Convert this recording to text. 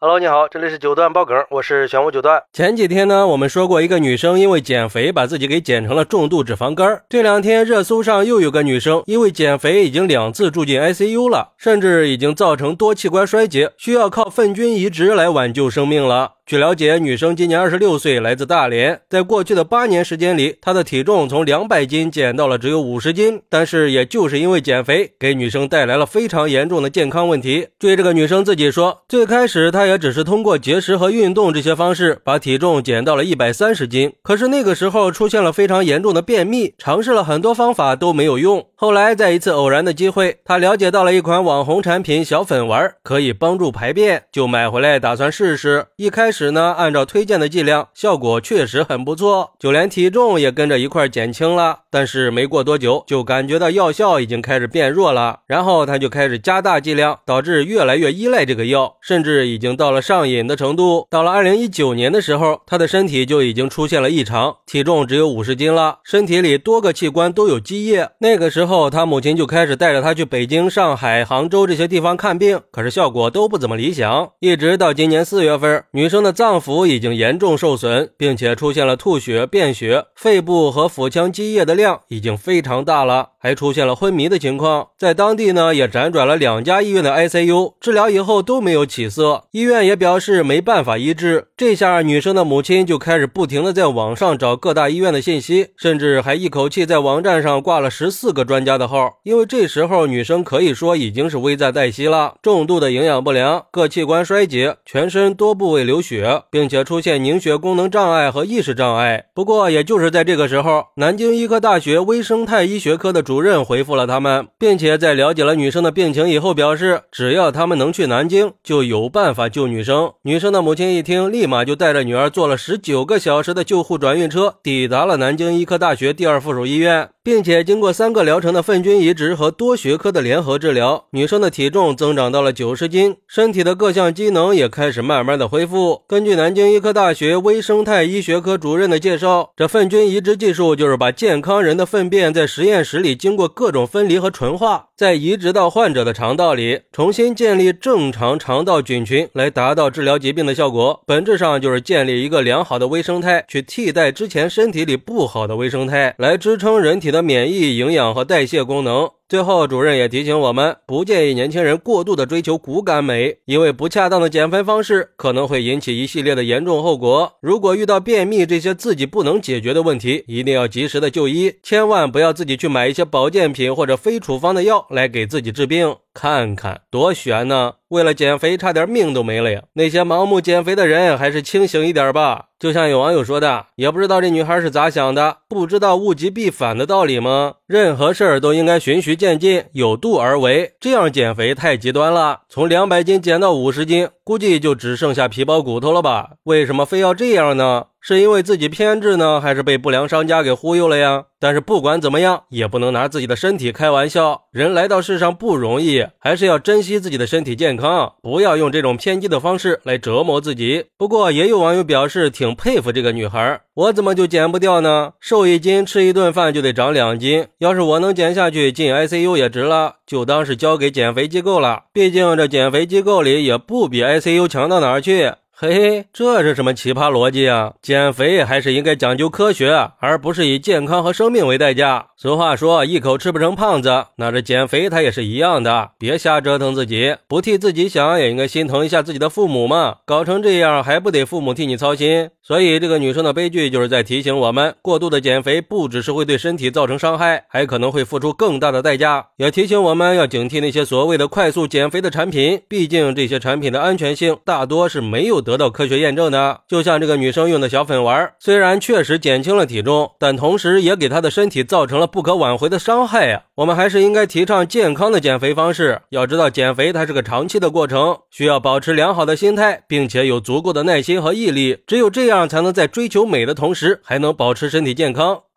Hello，你好，这里是九段爆梗，我是玄武九段。前几天呢，我们说过一个女生因为减肥把自己给减成了重度脂肪肝。这两天热搜上又有个女生因为减肥已经两次住进 ICU 了，甚至已经造成多器官衰竭，需要靠粪菌移植来挽救生命了。据了解，女生今年二十六岁，来自大连。在过去的八年时间里，她的体重从两百斤减到了只有五十斤。但是，也就是因为减肥，给女生带来了非常严重的健康问题。据这个女生自己说，最开始她也只是通过节食和运动这些方式把体重减到了一百三十斤。可是那个时候出现了非常严重的便秘，尝试了很多方法都没有用。后来在一次偶然的机会，她了解到了一款网红产品小粉丸，可以帮助排便，就买回来打算试试。一开始。时呢，按照推荐的剂量，效果确实很不错，就连体重也跟着一块减轻了。但是没过多久，就感觉到药效已经开始变弱了，然后他就开始加大剂量，导致越来越依赖这个药，甚至已经到了上瘾的程度。到了二零一九年的时候，他的身体就已经出现了异常，体重只有五十斤了，身体里多个器官都有积液。那个时候，他母亲就开始带着他去北京、上海、杭州这些地方看病，可是效果都不怎么理想。一直到今年四月份，女生的。脏腑已经严重受损，并且出现了吐血、便血，肺部和腹腔积液的量已经非常大了，还出现了昏迷的情况。在当地呢，也辗转了两家医院的 ICU 治疗以后都没有起色，医院也表示没办法医治。这下女生的母亲就开始不停的在网上找各大医院的信息，甚至还一口气在网站上挂了十四个专家的号，因为这时候女生可以说已经是危在旦夕了，重度的营养不良，各器官衰竭，全身多部位流血。并且出现凝血功能障碍和意识障碍。不过，也就是在这个时候，南京医科大学微生态医学科的主任回复了他们，并且在了解了女生的病情以后，表示只要他们能去南京，就有办法救女生。女生的母亲一听，立马就带着女儿坐了十九个小时的救护转运车，抵达了南京医科大学第二附属医院。并且经过三个疗程的粪菌移植和多学科的联合治疗，女生的体重增长到了九十斤，身体的各项机能也开始慢慢的恢复。根据南京医科大学微生态医学科主任的介绍，这粪菌移植技术就是把健康人的粪便在实验室里经过各种分离和纯化，再移植到患者的肠道里，重新建立正常肠道菌群，来达到治疗疾病的效果。本质上就是建立一个良好的微生态，去替代之前身体里不好的微生态，来支撑人体的。免疫、营养和代谢功能。最后，主任也提醒我们，不建议年轻人过度的追求骨感美，因为不恰当的减肥方式可能会引起一系列的严重后果。如果遇到便秘这些自己不能解决的问题，一定要及时的就医，千万不要自己去买一些保健品或者非处方的药来给自己治病。看看多悬呢！为了减肥，差点命都没了呀！那些盲目减肥的人，还是清醒一点吧。就像有网友说的，也不知道这女孩是咋想的，不知道物极必反的道理吗？任何事儿都应该循序渐进，有度而为。这样减肥太极端了，从两百斤减到五十斤，估计就只剩下皮包骨头了吧？为什么非要这样呢？是因为自己偏执呢，还是被不良商家给忽悠了呀？但是不管怎么样，也不能拿自己的身体开玩笑。人来到世上不容易，还是要珍惜自己的身体健康，不要用这种偏激的方式来折磨自己。不过也有网友表示挺佩服这个女孩，我怎么就减不掉呢？瘦一斤吃一顿饭就得长两斤，要是我能减下去，进 ICU 也值了，就当是交给减肥机构了。毕竟这减肥机构里也不比 ICU 强到哪儿去。嘿嘿，这是什么奇葩逻辑啊？减肥还是应该讲究科学，而不是以健康和生命为代价。俗话说，一口吃不成胖子，那这减肥它也是一样的，别瞎折腾自己，不替自己想，也应该心疼一下自己的父母嘛。搞成这样，还不得父母替你操心？所以，这个女生的悲剧就是在提醒我们，过度的减肥不只是会对身体造成伤害，还可能会付出更大的代价。也提醒我们要警惕那些所谓的快速减肥的产品，毕竟这些产品的安全性大多是没有。得到科学验证的，就像这个女生用的小粉丸，虽然确实减轻了体重，但同时也给她的身体造成了不可挽回的伤害呀。我们还是应该提倡健康的减肥方式。要知道，减肥它是个长期的过程，需要保持良好的心态，并且有足够的耐心和毅力。只有这样，才能在追求美的同时，还能保持身体健康。